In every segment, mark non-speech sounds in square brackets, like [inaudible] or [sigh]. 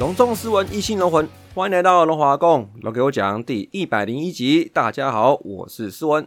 隆重斯文，一心龙魂，欢迎来到龙华宫，龙给我讲第一百零一集。大家好，我是斯文。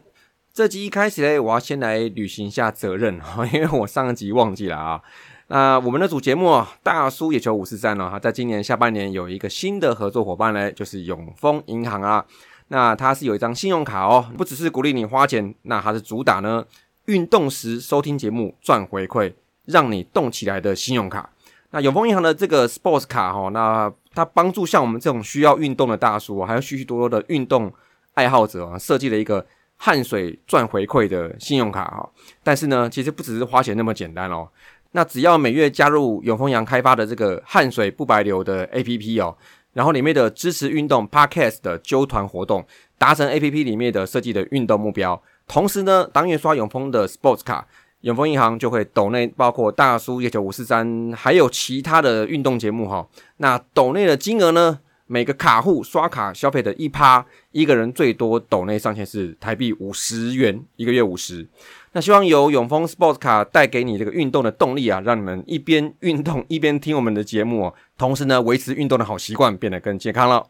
这集一开始嘞，我要先来履行一下责任哈，[laughs] 因为我上一集忘记了啊。那我们的主节目啊，大叔野球五四三呢，哈，在今年下半年有一个新的合作伙伴嘞，就是永丰银行啊。那它是有一张信用卡哦，不只是鼓励你花钱，那它是主打呢，运动时收听节目赚回馈，让你动起来的信用卡。那永丰银行的这个 Sports 卡哈，那它帮助像我们这种需要运动的大叔，还有许许多多的运动爱好者啊，设计了一个汗水赚回馈的信用卡哈。但是呢，其实不只是花钱那么简单哦。那只要每月加入永丰银开发的这个汗水不白流的 APP 哦，然后里面的支持运动 Podcast 的揪团活动，达成 APP 里面的设计的运动目标，同时呢，当月刷永丰的 Sports 卡。永丰银行就会抖内，包括大叔一九五四三，还有其他的运动节目哈。那抖内的金额呢？每个卡户刷卡消费的一趴，一个人最多抖内上限是台币五十元，一个月五十。那希望由永丰 Sports 卡带给你这个运动的动力啊，让你们一边运动一边听我们的节目，同时呢维持运动的好习惯，变得更健康了。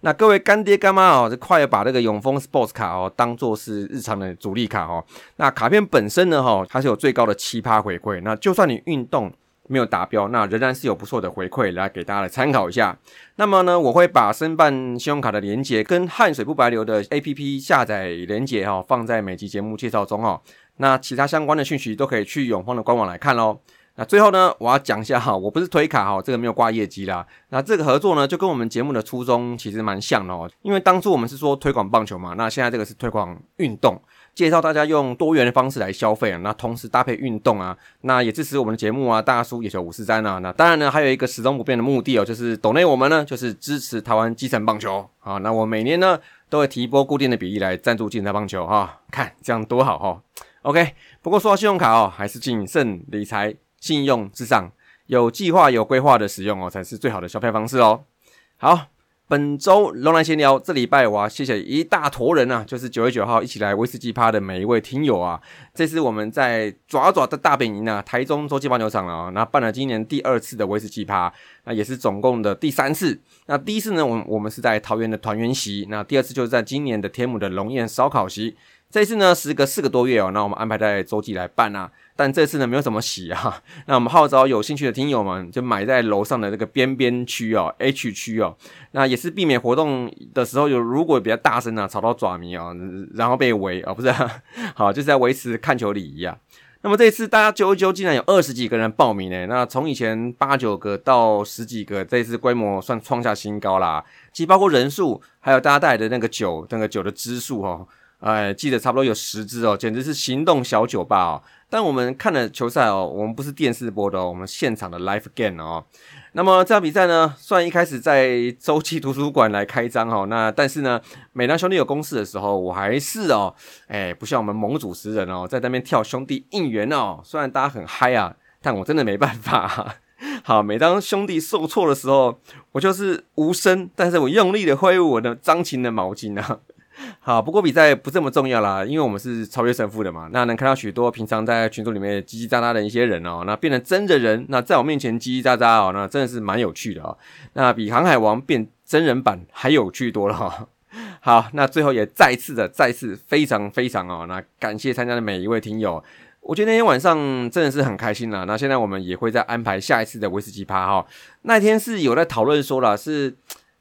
那各位干爹干妈哦，就快要把这个永丰 Sports 卡哦当做是日常的主力卡哦。那卡片本身呢哈，它是有最高的七趴回馈。那就算你运动没有达标，那仍然是有不错的回馈来给大家来参考一下。那么呢，我会把申办信用卡的连接跟汗水不白流的 APP 下载连接哈放在每集节目介绍中哦。那其他相关的讯息都可以去永丰的官网来看喽。那最后呢，我要讲一下哈，我不是推卡哈，这个没有挂业绩啦。那这个合作呢，就跟我们节目的初衷其实蛮像的哦。因为当初我们是说推广棒球嘛，那现在这个是推广运动，介绍大家用多元的方式来消费啊。那同时搭配运动啊，那也支持我们的节目啊。大叔野球五十三啊，那当然呢，还有一个始终不变的目的哦，就是抖内我们呢，就是支持台湾基层棒球啊。那我每年呢，都会提拨固定的比例来赞助基层棒球哈，看这样多好哈。OK，不过说到信用卡哦，还是谨慎理财，信用至上，有计划、有规划的使用哦，才是最好的消费方式哦。好，本周龙南闲聊，这礼拜我要谢谢一大坨人啊，就是九月九号一起来威士忌趴的每一位听友啊。这次我们在爪爪的大本营啊，台中洲际棒球场啊，那办了今年第二次的威士忌趴，那也是总共的第三次。那第一次呢，我我们是在桃园的团圆席，那第二次就是在今年的天母的龙宴烧烤席。这次呢，时隔四个多月哦，那我们安排在洲际来办啊。但这次呢，没有什么洗啊。[laughs] 那我们号召有兴趣的听友们，就买在楼上的这个边边区哦，H 区哦。那也是避免活动的时候有如果比较大声啊，吵到爪迷啊，然后被围啊，不是？[laughs] 好，就是在维持看球礼仪啊。那么这次大家揪一揪，竟然有二十几个人报名呢。那从以前八九个到十几个，这次规模算创下新高啦。其实包括人数，还有大家带来的那个酒，那个酒的支数哦。哎，记得差不多有十支哦，简直是行动小酒吧哦。但我们看了球赛哦，我们不是电视播的哦，我们现场的 live game 哦。那么这场比赛呢，虽然一开始在周期图书馆来开张哦，那但是呢，每当兄弟有公事的时候，我还是哦，哎，不像我们猛主持人哦，在那边跳兄弟应援哦。虽然大家很嗨啊，[laughs] 但我真的没办法。好，每当兄弟受挫的时候，我就是无声，但是我用力的挥舞我的张琴的毛巾啊。[laughs] 好，不过比赛不这么重要啦，因为我们是超越胜负的嘛。那能看到许多平常在群组里面叽叽喳喳的一些人哦，那变成真的人，那在我面前叽叽喳喳哦，那真的是蛮有趣的哦。那比航海王变真人版还有趣多了哈。[laughs] 好，那最后也再次的再次非常非常哦，那感谢参加的每一位听友。我觉得那天晚上真的是很开心啦。那现在我们也会再安排下一次的威士忌趴哈。那天是有在讨论说了是。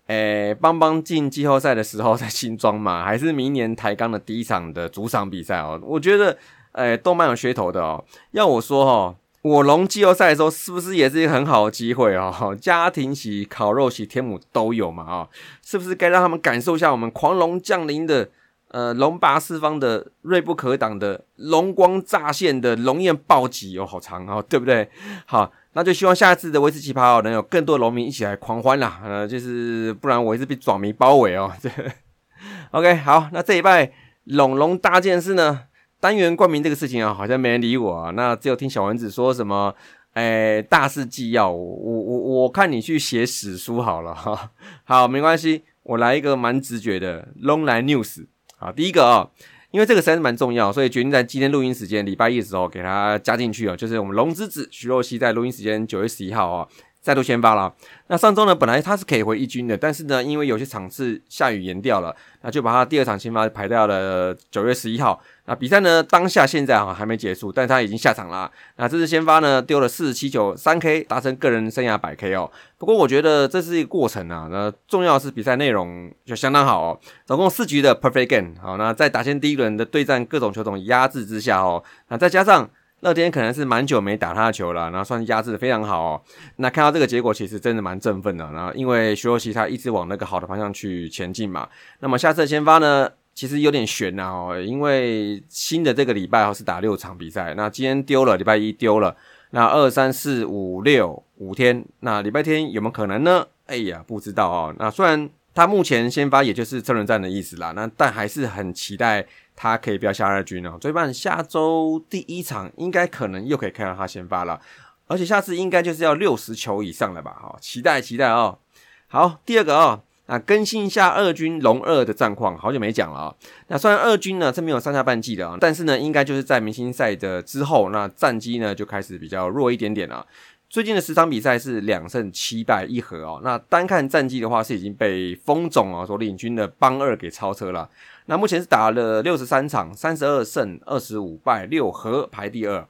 诶，邦邦进季后赛的时候在新庄嘛，还是明年台钢的第一场的主场比赛哦？我觉得，诶，都蛮有噱头的哦。要我说哦，我龙季后赛的时候是不是也是一个很好的机会哦？[laughs] 家庭席、烤肉席、天母都有嘛啊？是不是该让他们感受一下我们狂龙降临的呃，龙拔四方的、锐不可挡的、龙光乍现的、龙焰暴击哦，好长哦，对不对？好，那就希望下次的威士奇趴哦，能有更多农民一起来狂欢啦。呃，就是不然我也是被爪迷包围哦。这 [laughs] OK，好，那这一拜龙龙大件事呢，单元冠名这个事情啊，好像没人理我啊。那只有听小丸子说什么，哎，大事纪要，我我我看你去写史书好了哈。好，没关系，我来一个蛮直觉的 Long Line News。好，第一个啊，因为这个实在是蛮重要，所以决定在今天录音时间礼拜一的时候给它加进去啊。就是我们龙之子徐若曦在录音时间九月十一号啊，再度先发了。那上周呢，本来他是可以回一军的，但是呢，因为有些场次下雨延掉了，那就把他第二场先发排到了九月十一号。那比赛呢？当下现在啊还没结束，但他已经下场了。那这次先发呢丢了四十七球三 K，达成个人生涯百 K 哦。不过我觉得这是一个过程啊。那重要是比赛内容就相当好哦，总共四局的 Perfect Game。好，那在打先第一轮的对战各种球种压制之下哦，那再加上乐天可能是蛮久没打他的球了，然后算是压制的非常好哦。那看到这个结果，其实真的蛮振奋的。然后因为徐若曦他一直往那个好的方向去前进嘛。那么下次的先发呢？其实有点悬呐哦，因为新的这个礼拜哦是打六场比赛，那今天丢了，礼拜一丢了，那二三四五六五天，那礼拜天有没有可能呢？哎呀，不知道哦。那虽然他目前先发也就是车轮战的意思啦，那但还是很期待他可以不要下二军哦。最半下周第一场应该可能又可以看到他先发了，而且下次应该就是要六十球以上了吧？哈，期待期待哦。好，第二个哦。那更新一下二军龙二的战况，好久没讲了啊。那虽然二军呢是没有上下半季的啊，但是呢，应该就是在明星赛的之后，那战绩呢就开始比较弱一点点了。最近的十场比赛是两胜七败一和哦。那单看战绩的话，是已经被封总啊所领军的邦二给超车了。那目前是打了六十三场，三十二胜二十五败六和，排第二，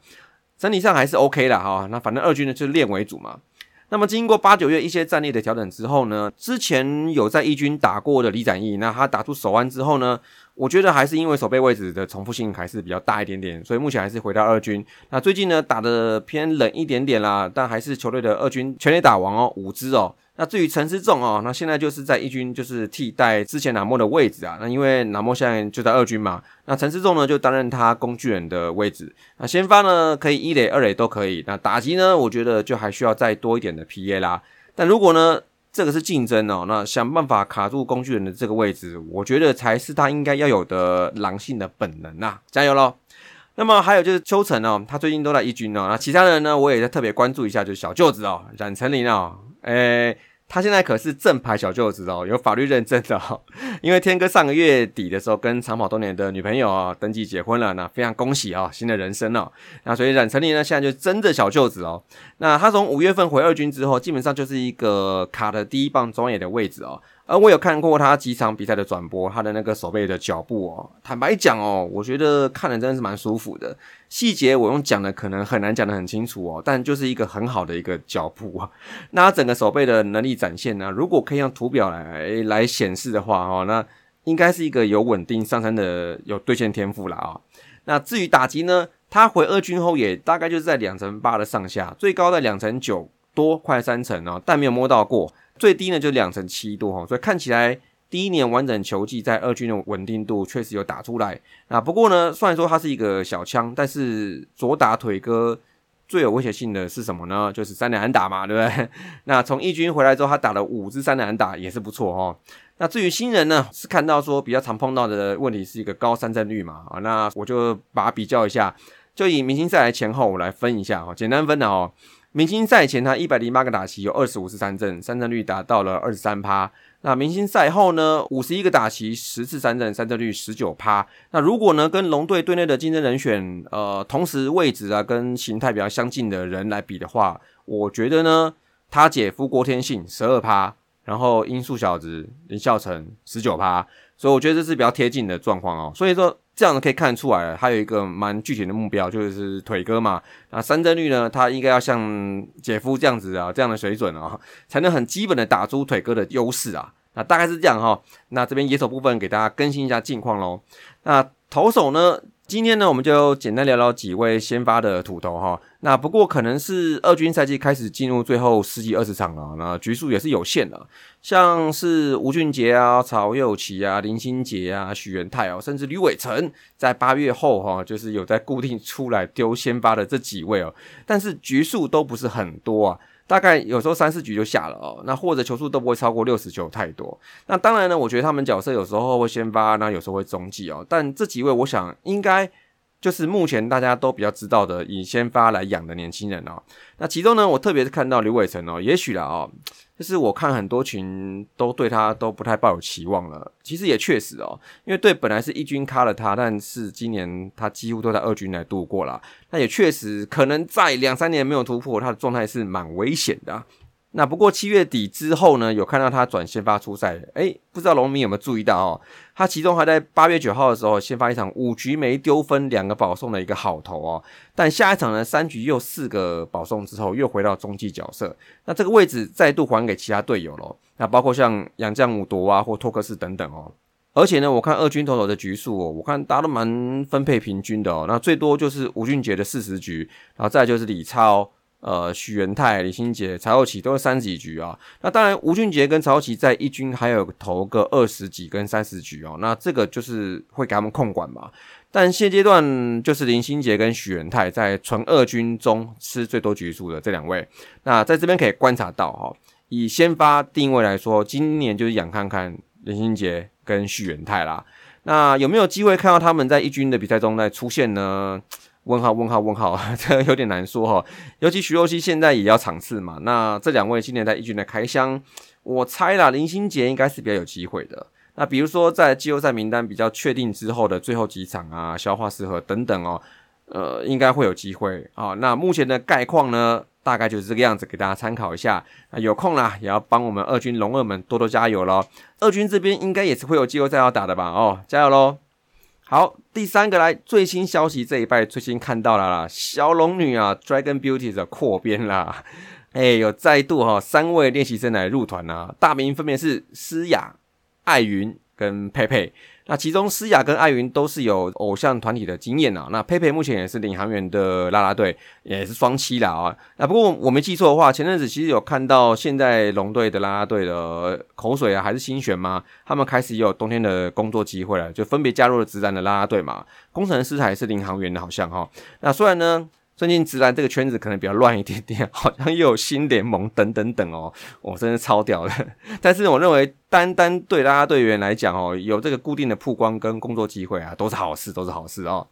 整体上还是 OK 的哈。那反正二军呢就是练为主嘛。那么经过八九月一些战力的调整之后呢，之前有在一军打过的李展毅，那他打出手腕之后呢，我觉得还是因为手背位置的重复性还是比较大一点点，所以目前还是回到二军。那最近呢打的偏冷一点点啦，但还是球队的二军全垒打王哦，五支哦。那至于陈思仲哦，那现在就是在一军，就是替代之前南莫的位置啊。那因为南莫现在就在二军嘛，那陈思仲呢就担任他工具人的位置。那先发呢可以一垒、二垒都可以。那打击呢，我觉得就还需要再多一点的 PA 啦。但如果呢这个是竞争哦，那想办法卡住工具人的这个位置，我觉得才是他应该要有的狼性的本能呐。加油喽！那么还有就是邱晨哦，他最近都在一军哦。那其他人呢，我也在特别关注一下，就是小舅子哦，冉成林哦，诶。他现在可是正牌小舅子哦，有法律认证的哦。因为天哥上个月底的时候跟长跑多年的女朋友啊登记结婚了，那非常恭喜啊，新的人生哦。那所以冉成林呢，现在就真的小舅子哦。那他从五月份回二军之后，基本上就是一个卡的第一棒中野的位置哦。而我有看过他几场比赛的转播，他的那个手背的脚步哦，坦白讲哦，我觉得看的真的是蛮舒服的。细节我用讲的可能很难讲得很清楚哦，但就是一个很好的一个脚步啊。那整个手背的能力展现呢，如果可以用图表来来显示的话哦，那应该是一个有稳定上升的有兑现天赋了啊。那至于打击呢，他回二军后也大概就是在两成八的上下，最高在两成九多，快三成哦，但没有摸到过。最低呢就两成七度哈，所以看起来第一年完整球季在二军的稳定度确实有打出来啊。不过呢，虽然说它是一个小枪，但是左打腿哥最有威胁性的是什么呢？就是三连安打嘛，对不对？[laughs] 那从一军回来之后，他打了五支三连安打也是不错哈。那至于新人呢，是看到说比较常碰到的问题是一个高三振率嘛啊，那我就把它比较一下，就以明星赛来前后我来分一下哈，简单分的哦。明星赛前，他一百零八个打席，有二十五次三振，三振率达到了二十三趴。那明星赛后呢，五十一个打席，十次三振，三振率十九趴。那如果呢，跟龙队队内的竞争人选，呃，同时位置啊跟形态比较相近的人来比的话，我觉得呢，他姐夫郭天信十二趴，然后音速小子林孝成十九趴，所以我觉得这是比较贴近的状况哦。所以说。这样可以看出来，他有一个蛮具体的目标，就是腿哥嘛。那三振率呢，他应该要像姐夫这样子啊，这样的水准啊，才能很基本的打出腿哥的优势啊。那大概是这样哈。那这边野手部分给大家更新一下近况喽。那投手呢，今天呢，我们就简单聊聊几位先发的土头哈。那不过可能是二军赛季开始进入最后十几二十场了，那局数也是有限的。像是吴俊杰啊、曹佑齐啊、林心杰啊、许元泰哦，甚至吕伟成，在八月后哈，就是有在固定出来丢先发的这几位哦。但是局数都不是很多啊。大概有时候三四局就下了哦，那或者球数都不会超过六十球太多。那当然呢，我觉得他们角色有时候会先发，那有时候会中继哦。但这几位，我想应该。就是目前大家都比较知道的以先发来养的年轻人哦。那其中呢，我特别是看到刘伟成哦，也许啦哦，就是我看很多群都对他都不太抱有期望了。其实也确实哦，因为对本来是一军卡了他，但是今年他几乎都在二军来度过了。那也确实可能在两三年没有突破，他的状态是蛮危险的。那不过七月底之后呢，有看到他转先发出赛，哎，不知道龙民有没有注意到哦？他其中还在八月九号的时候先发一场五局没丢分，两个保送的一个好投哦。但下一场呢，三局又四个保送之后，又回到中继角色。那这个位置再度还给其他队友了。那包括像杨将武夺啊，或托克斯等等哦。而且呢，我看二军投手的局数哦，我看大家都蛮分配平均的哦。那最多就是吴俊杰的四十局，然后再就是李超。呃，许元泰、李新杰、曹佑启都是三十几局啊。那当然，吴俊杰跟曹佑启在一军还有投个二十几跟三十局哦。那这个就是会给他们控管嘛。但现阶段就是林新杰跟许元泰在纯二军中吃最多局数的这两位。那在这边可以观察到哈，以先发定位来说，今年就是养看看林新杰跟许元泰啦。那有没有机会看到他们在一军的比赛中再出现呢？问号问号问号，[laughs] 这有点难说哈。尤其徐若曦现在也要场次嘛，那这两位今年在一军的开箱，我猜啦，林心杰应该是比较有机会的。那比如说在季后赛名单比较确定之后的最后几场啊，消化适合等等哦，呃，应该会有机会啊。那目前的概况呢，大概就是这个样子，给大家参考一下。那有空啦，也要帮我们二军龙二们多多加油喽。二军这边应该也是会有季后赛要打的吧？哦，加油喽！好，第三个来最新消息，这一拜最新看到了啦，小龙女啊，Dragon Beauty 的扩编啦，哎，有再度哈三位练习生来入团啊，大名分别是诗雅、艾云跟佩佩。那其中诗雅跟艾云都是有偶像团体的经验啊。那佩佩目前也是领航员的啦啦队，也是双栖啦啊。那不过我没记错的话，前阵子其实有看到现在龙队的啦啦队的口水啊，还是新选吗？他们开始也有冬天的工作机会了，就分别加入了直男的啦啦队嘛。工程师还是领航员的，好像哈。那虽然呢。最近直男这个圈子可能比较乱一点点，[laughs] 好像又有新联盟等等等哦，我真的超屌的。但是我认为单单对拉拉队员来讲哦，有这个固定的曝光跟工作机会啊，都是好事，都是好事哦。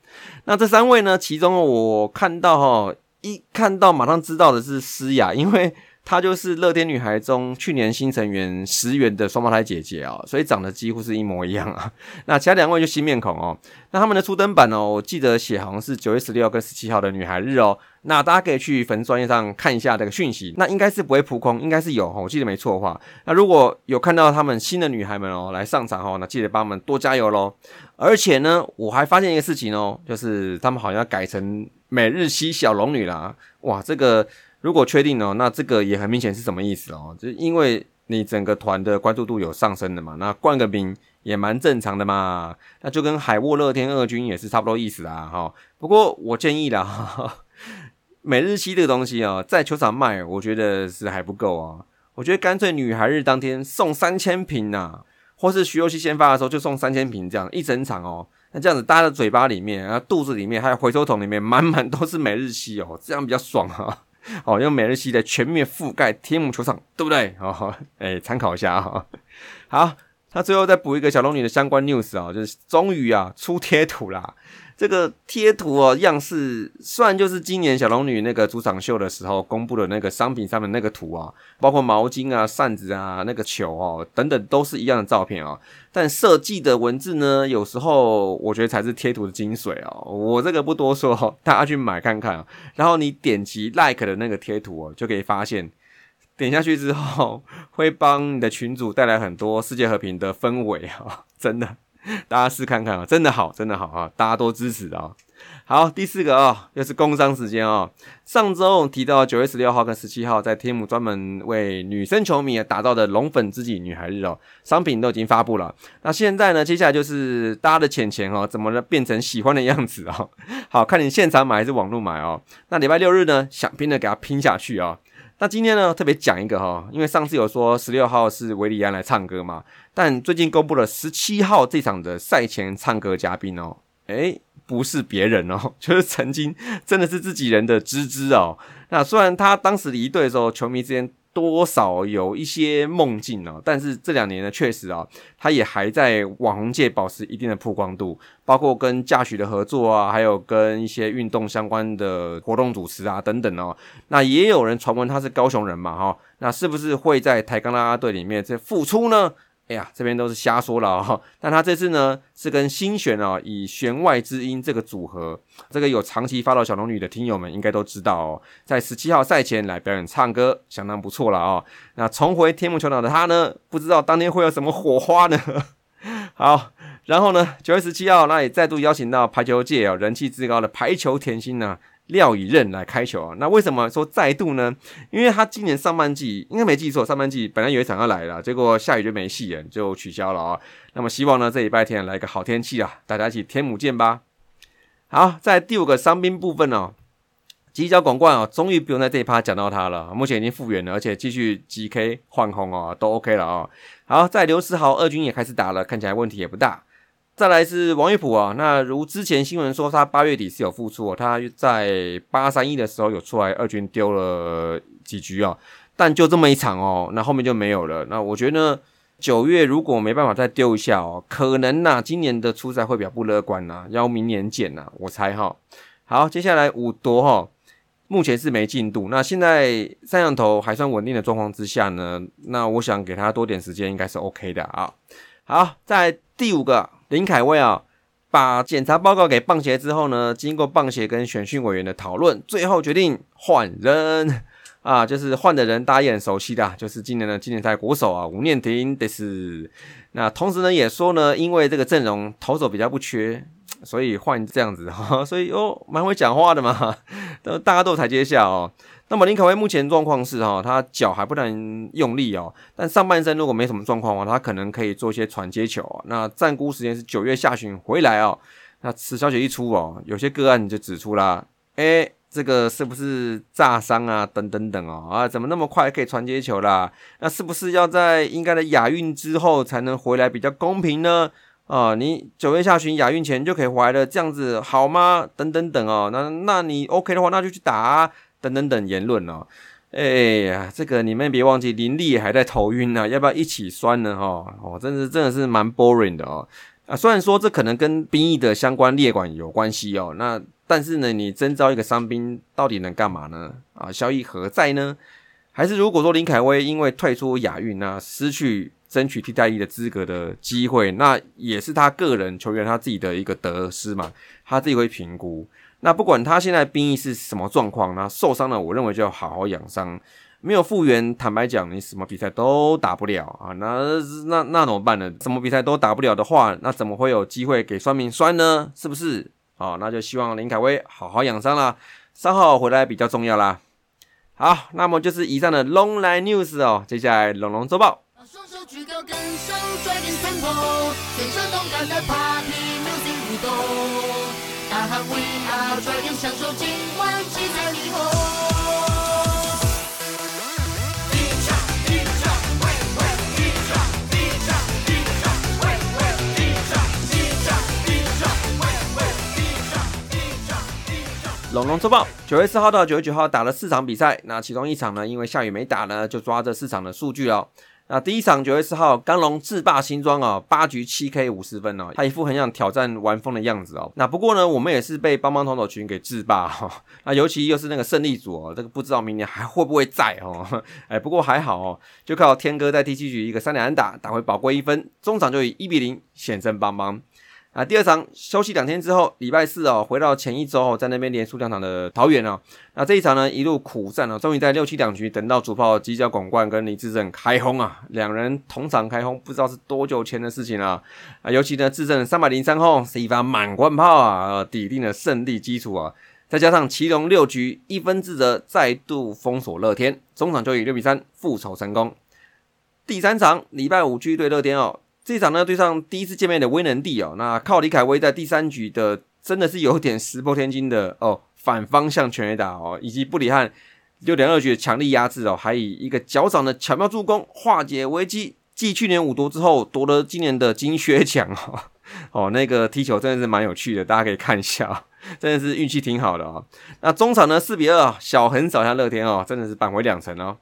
那这三位呢，其中我看到哈，一看到马上知道的是诗雅，因为。她就是乐天女孩中去年新成员石原的双胞胎姐姐啊，所以长得几乎是一模一样啊。[laughs] 那其他两位就新面孔哦。那他们的初登版哦，我记得写好像是九月十六跟十七号的女孩日哦。那大家可以去粉丝专页上看一下这个讯息，那应该是不会扑空，应该是有我记得没错的话。那如果有看到他们新的女孩们哦来上场哦，那记得帮他们多加油喽。而且呢，我还发现一个事情哦，就是他们好像改成每日西小龙女啦。哇，这个。如果确定哦，那这个也很明显是什么意思哦？就因为你整个团的关注度有上升的嘛，那冠个名也蛮正常的嘛。那就跟海沃乐天二军也是差不多意思啊，哈。不过我建议啦，[laughs] 每日期这个东西哦，在球场卖，我觉得是还不够啊。我觉得干脆女孩日当天送三千瓶呐，或是徐若曦先发的时候就送三千瓶这样一整场哦。那这样子大家的嘴巴里面啊、肚子里面还有回收桶里面满满都是每日期哦，这样比较爽啊。[laughs] 哦，用美日系的全面覆盖天母球场，对不对？哦，哎，参考一下哈。好，他最后再补一个小龙女的相关 news 啊，就是终于啊出贴图啦。这个贴图哦，样式虽然就是今年小龙女那个主场秀的时候公布的那个商品上面那个图啊，包括毛巾啊、扇子啊、那个球哦等等，都是一样的照片啊。但设计的文字呢，有时候我觉得才是贴图的精髓哦。我这个不多说，大家去买看看。然后你点击 like 的那个贴图哦，就可以发现，点下去之后会帮你的群主带来很多世界和平的氛围啊，真的。[laughs] 大家试看看啊，真的好，真的好啊！大家都支持啊。好，第四个啊，又是工商时间啊。上周提到九月十六号跟十七号，在天母专门为女生球迷打造的龙粉知己女孩日哦，商品都已经发布了。那现在呢，接下来就是大家的钱钱哦，怎么呢变成喜欢的样子哦？好看你现场买还是网络买哦？那礼拜六日呢，想拼的给它拼下去啊！那今天呢，特别讲一个哈，因为上次有说十六号是维里安来唱歌嘛，但最近公布了十七号这场的赛前唱歌嘉宾哦，诶。不是别人哦，[laughs] 就是曾经真的是自己人的芝芝哦。那虽然他当时离队的时候，球迷之间多少有一些梦境哦，但是这两年呢，确实啊，他也还在网红界保持一定的曝光度，包括跟驾许的合作啊，还有跟一些运动相关的活动主持啊等等哦。那也有人传闻他是高雄人嘛哈，那是不是会在台钢啦啦队里面这复出呢？哎呀，这边都是瞎说了哈。但他这次呢是跟新选哦，以弦外之音这个组合，这个有长期发到小龙女的听友们应该都知道哦，在十七号赛前来表演唱歌，相当不错了哦。那重回天幕球场的他呢，不知道当天会有什么火花呢？[laughs] 好，然后呢，九月十七号那也再度邀请到排球界哦人气至高的排球甜心呢。廖以任来开球啊？那为什么说再度呢？因为他今年上半季应该没记错，上半季本来有一场要来了，结果下雨就没戏了，就取消了啊。那么希望呢，这礼拜天来个好天气啊，大家一起天母见吧。好，在第五个伤兵部分哦，犄角广冠哦，终于不用在这一趴讲到他了，目前已经复原了，而且继续 GK 换红哦，都 OK 了啊。好，在刘思豪二军也开始打了，看起来问题也不大。再来是王玉普啊，那如之前新闻说他八月底是有复出哦，他在八三一的时候有出来二军丢了几局啊，但就这么一场哦，那后面就没有了。那我觉得九月如果没办法再丢一下哦，可能呐今年的出赛会比较不乐观呐，要明年见呐，我猜哈。好，接下来五夺哈，目前是没进度，那现在三羊头还算稳定的状况之下呢，那我想给他多点时间应该是 OK 的啊。好，在第五个。林凯威啊，把检查报告给棒协之后呢，经过棒协跟选训委员的讨论，最后决定换人啊，就是换的人大家也很熟悉的，就是今年的今年赛国手啊，吴念婷的是。那同时呢，也说呢，因为这个阵容投手比较不缺，所以换这样子哈，所以哦，蛮会讲话的嘛，都大家都有台阶下哦。那么林凯威目前状况是哈，他脚还不能用力哦，但上半身如果没什么状况的话，他可能可以做一些传接球。那暂估时间是九月下旬回来哦。那此消息一出哦，有些个案就指出啦，哎，这个是不是炸伤啊？等等等哦，啊，怎么那么快可以传接球啦？那是不是要在应该的亚运之后才能回来比较公平呢？啊，你九月下旬亚运前就可以回来了，这样子好吗？等等等哦，那那你 OK 的话，那就去打。啊。等等等言论哦，哎呀，这个你们别忘记林立还在头晕呢，要不要一起酸呢？哈，哦，真的真的是蛮 boring 的哦。啊，虽然说这可能跟兵役的相关列管有关系哦，那但是呢，你征召一个伤兵到底能干嘛呢？啊，效益何在呢？还是如果说林凯威因为退出亚运那失去争取替代役的资格的机会，那也是他个人球员他自己的一个得失嘛，他自己会评估。那不管他现在兵役是什么状况，那受伤了，我认为就要好好养伤。没有复原，坦白讲，你什么比赛都打不了啊。那那那怎么办呢？什么比赛都打不了的话，那怎么会有机会给酸民酸呢？是不是？好，那就希望林凯威好好养伤啦，伤好回来比较重要啦。好，那么就是以上的龙来 news 哦，接下来龙龙周报。龙龙周报，九月四号到九月九号打了四场比赛，那其中一场呢，因为下雨没打呢，就抓这四场的数据哦。那第一场九月四号，刚龙制霸新庄啊，八局七 K 五十分哦，他一副很想挑战玩疯的样子哦。那不过呢，我们也是被帮帮同手群给制霸哈。[laughs] 那尤其又是那个胜利组哦，这个不知道明年还会不会在哦。[laughs] 哎，不过还好哦，就靠天哥在第七局一个三连打打回宝贵一分，中场就以一比零险胜帮帮。啊，第二场休息两天之后，礼拜四哦，回到前一周哦，在那边连输两场的桃园哦，那这一场呢，一路苦战哦，终于在六七两局等到主炮犄角广冠跟李志正开轰啊，两人同场开轰，不知道是多久前的事情了啊。尤其呢，志正三百零三轰是一发满贯炮啊，抵定了胜利基础啊。再加上祁隆六局一分自责，再度封锁乐天，中场就以六比三复仇成功。第三场礼拜五继续对乐天哦。这场呢，对上第一次见面的威能帝哦，那靠李凯威在第三局的真的是有点石破天惊的哦，反方向全垒打哦，以及布里汉六点二局的强力压制哦，还以一个脚掌的巧妙助攻化解危机，继去年五夺之后夺得今年的金靴奖哦，[laughs] 哦，那个踢球真的是蛮有趣的，大家可以看一下，真的是运气挺好的哦。那中场呢四比二小横扫下乐天哦，真的是扳回两城哦。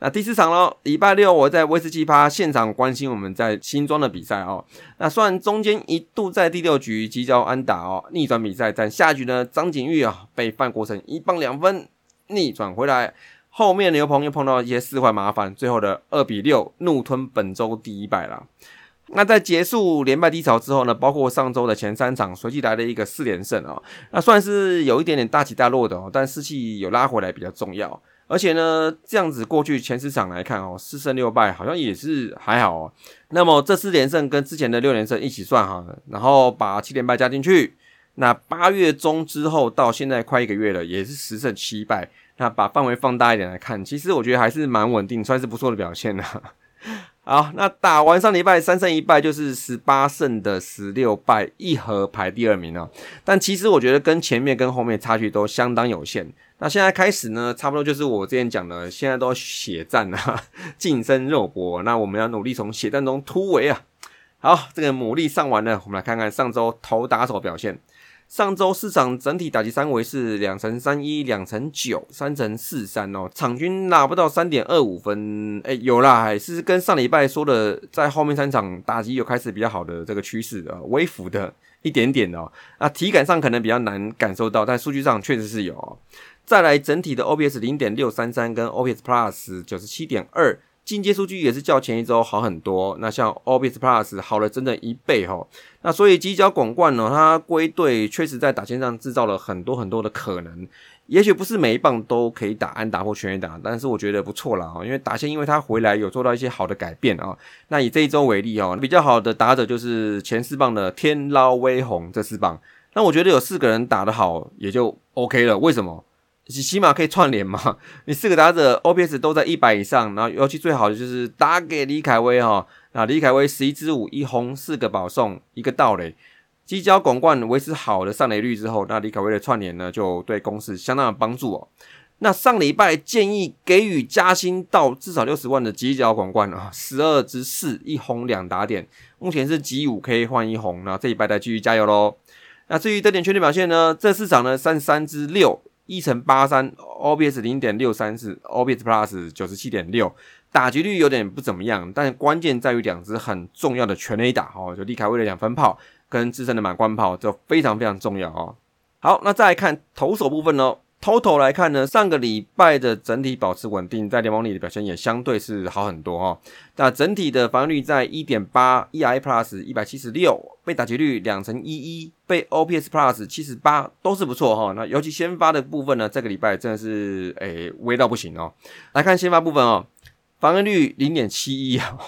那第四场喽，礼拜六我在威斯奇趴现场关心我们在新庄的比赛哦。那虽然中间一度在第六局击交安打哦，逆转比赛，但下局呢，张景玉啊被范国成一棒两分逆转回来，后面刘鹏又碰到一些四坏麻烦，最后的二比六怒吞本周第一败了。那在结束连败低潮之后呢，包括上周的前三场随即来了一个四连胜哦，那算是有一点点大起大落的哦，但士气有拉回来比较重要。而且呢，这样子过去前十场来看哦，四胜六败好像也是还好哦。那么这四连胜跟之前的六连胜一起算哈，然后把七连败加进去，那八月中之后到现在快一个月了，也是十胜七败。那把范围放大一点来看，其实我觉得还是蛮稳定，算是不错的表现了。好，那打完上礼拜三胜一败，就是十八胜的十六败，一和排第二名哦。但其实我觉得跟前面跟后面差距都相当有限。那现在开始呢，差不多就是我之前讲的，现在都血战啊，[laughs] 近身肉搏。那我们要努力从血战中突围啊。好，这个牡蛎上完了，我们来看看上周投打手表现。上周市场整体打击三围是两成三一、两成九、三成四三哦，场均拿不到三点二五分。哎，有啦，还是跟上礼拜说的，在后面三场打击有开始比较好的这个趋势啊，微幅的一点点哦。那体感上可能比较难感受到，但数据上确实是有。哦再来整体的 OPS 零点六三三跟 OPS Plus 九十七点二。进阶数据也是较前一周好很多，那像 Obis Plus 好了整整一倍哈，那所以犄角广冠呢，它归队确实在打线上制造了很多很多的可能，也许不是每一棒都可以打安打或全垒打，但是我觉得不错了啊，因为打线因为他回来有做到一些好的改变啊，那以这一周为例哦，比较好的打者就是前四棒的天捞威宏这四棒，那我觉得有四个人打得好也就 OK 了，为什么？起起码可以串联嘛？你四个打者 OPS 都在一百以上，然后尤其最好的就是打给李凯威哈，那李凯威十一支五一轰四个保送一个盗垒，击交广冠维持好的上垒率之后，那李凯威的串联呢就对公司相当的帮助哦。那上礼拜建议给予加薪到至少六十万的击角广冠啊，十二支四一轰两打点，目前是集五 K 换一红，那这一拜再继续加油喽。那至于得点圈的表现呢，这四场呢三十三支六。一乘八三，OBS 零点六三四，OBS Plus 九十七点六，打击率有点不怎么样，但关键在于两只很重要的全垒打哦，就李凯威的两分炮跟自身的满贯炮，就非常非常重要哦。好，那再来看投手部分哦。Total 来看呢，上个礼拜的整体保持稳定，在联盟里的表现也相对是好很多哈。那整体的防御率在一点八，EI Plus 一百七十六，被打击率两成一一，被 OPS Plus 七十八，都是不错哈。那尤其先发的部分呢，这个礼拜真的是诶微到不行哦。来看先发部分哦，防御率零点七一啊，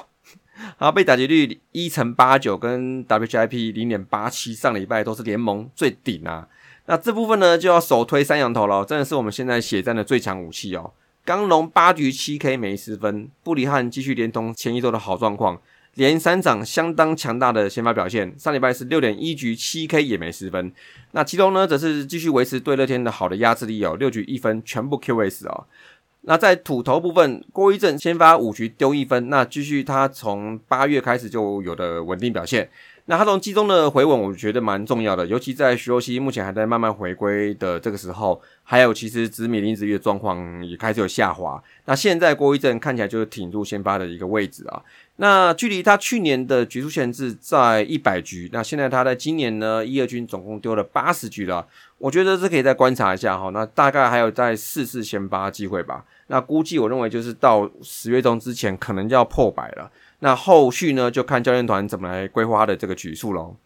好被打击率一乘八九，跟 WHIP 零点八七，上礼拜都是联盟最顶啊。那这部分呢，就要首推三羊头了，真的是我们现在血战的最强武器哦。刚龙八局七 K 没失分，布里汉继续连同前一周的好状况，连三场相当强大的先发表现。上礼拜是六点一局七 K 也没失分。那其中呢，则是继续维持对乐天的好的压制力哦，六局一分全部 QS 哦。那在土头部分，郭一正先发五局丢一分，那继续他从八月开始就有的稳定表现。那他从季中的回稳，我觉得蛮重要的，尤其在徐若曦目前还在慢慢回归的这个时候，还有其实紫米林子玉的状况也开始有下滑。那现在郭一正看起来就是挺住先发的一个位置啊。那距离他去年的局数限制在一百局，那现在他在今年呢一二军总共丢了八十局了，我觉得这可以再观察一下哈。那大概还有在四次先发机会吧。那估计我认为就是到十月中之前，可能就要破百了。那后续呢，就看教练团怎么来规划他的这个局数喽。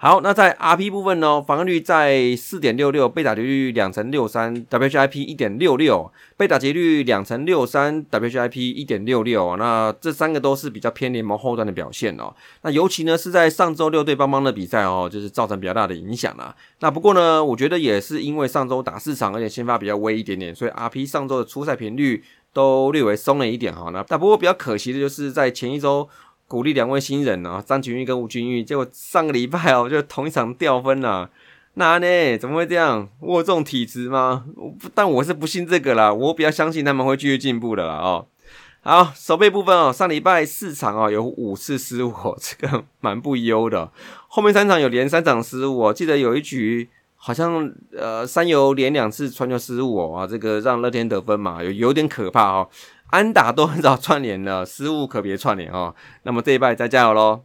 好，那在 RP 部分呢，防御率在四点六六，被打击率两成六三，WHIP 一点六六，被打击率两成六三，WHIP 一点六六。那这三个都是比较偏联盟后段的表现哦。那尤其呢是在上周六对邦邦的比赛哦，就是造成比较大的影响啦。那不过呢，我觉得也是因为上周打四场，而且先发比较微一点点，所以 RP 上周的出赛频率都略微松了一点哈。那但不过比较可惜的就是在前一周。鼓励两位新人啊，张群玉跟吴君玉，结果上个礼拜哦，就同一场掉分了。[laughs] 那呢？怎么会这样？我有这种体质吗？但我是不信这个啦，我比较相信他们会继续进步的啦。哦，好，守备部分哦，上礼拜四场哦，有五次失误，[laughs] 这个蛮不优的。后面三场有连三场失误，我记得有一局好像呃三游连两次传球失误哦，啊，这个让乐天得分嘛，有有点可怕哦。安打都很少串联了，失误可别串联哦。那么这一拜再加油喽。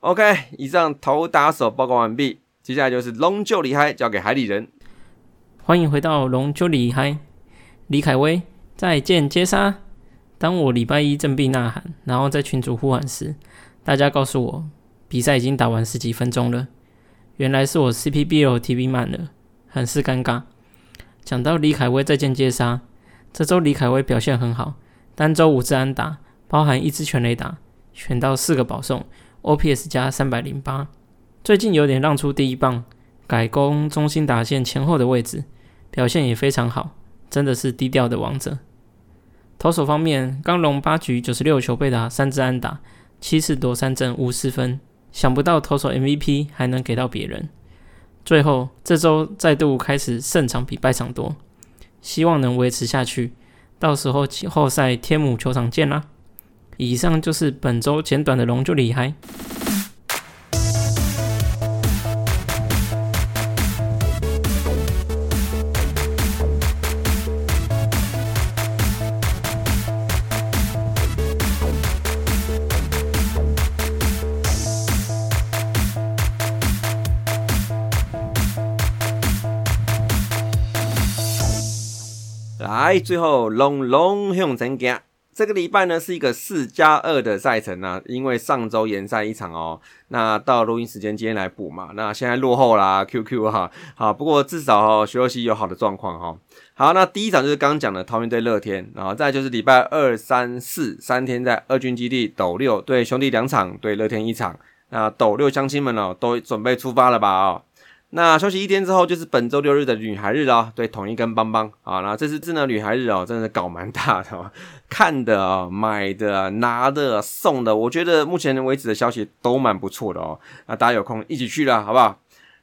OK，以上投打手报告完毕，接下来就是龙就厉害，交给海里人。欢迎回到龙就厉害，李凯威再见接杀。当我礼拜一振臂呐喊，然后在群主呼喊时，大家告诉我比赛已经打完十几分钟了。原来是我 CPBL TV 慢了，很是尴尬。讲到李凯威再见接杀，这周李凯威表现很好。单周五支安打，包含一支全垒打，选到四个保送，OPS 加三百零八。最近有点让出第一棒，改攻中心打线前后的位置，表现也非常好，真的是低调的王者。投手方面，刚龙八局九十六球被打三支安打，七次夺三振五失分，想不到投手 MVP 还能给到别人。最后这周再度开始胜场比败场多，希望能维持下去。到时候季后赛天母球场见啦！以上就是本周简短的龙就厉害。来，最后龙龙向前行。这个礼拜呢是一个四加二的赛程啊，因为上周延赛一场哦。那到录音时间今天来补嘛。那现在落后啦，QQ 哈。好，不过至少哈徐若曦有好的状况哈。好，那第一场就是刚刚讲的桃园对乐天，然后再就是礼拜二、三、四三天在二军基地斗六对兄弟两场，对乐天一场。那斗六乡亲们哦，都准备出发了吧？哦。那休息一天之后，就是本周六日的女孩日了。对，统一跟邦邦啊，那这次智能女孩日哦，真的搞蛮大的，哦 [laughs] 看的、哦买的、拿的、送的，我觉得目前为止的消息都蛮不错的哦。那大家有空一起去了，好不好？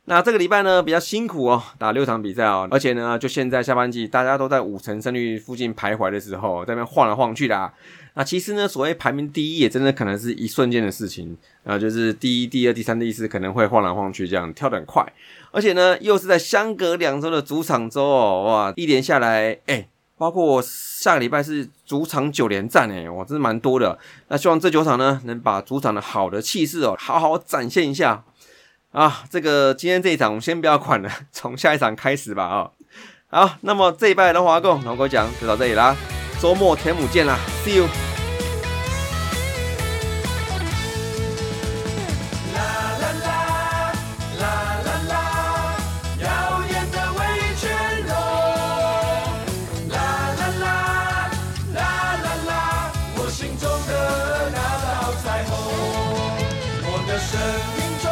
那这个礼拜呢比较辛苦哦，打六场比赛哦，而且呢，就现在下半季，大家都在五成胜率附近徘徊的时候，在那边晃来晃去的。那其实呢，所谓排名第一，也真的可能是一瞬间的事情啊，就是第一、第二、第三、第四可能会晃来晃去，这样跳得很快。而且呢，又是在相隔两周的主场周哦，哇，一连下来，哎，包括下个礼拜是主场九连战，哎，哇，真是蛮多的。那希望这九场呢，能把主场的好的气势哦，好好展现一下。啊，这个今天这一场我们先不要管了，[laughs] 从下一场开始吧啊。好，那么这一拜的华共老哥讲就到这里啦，周末田母见啦，See you。生命。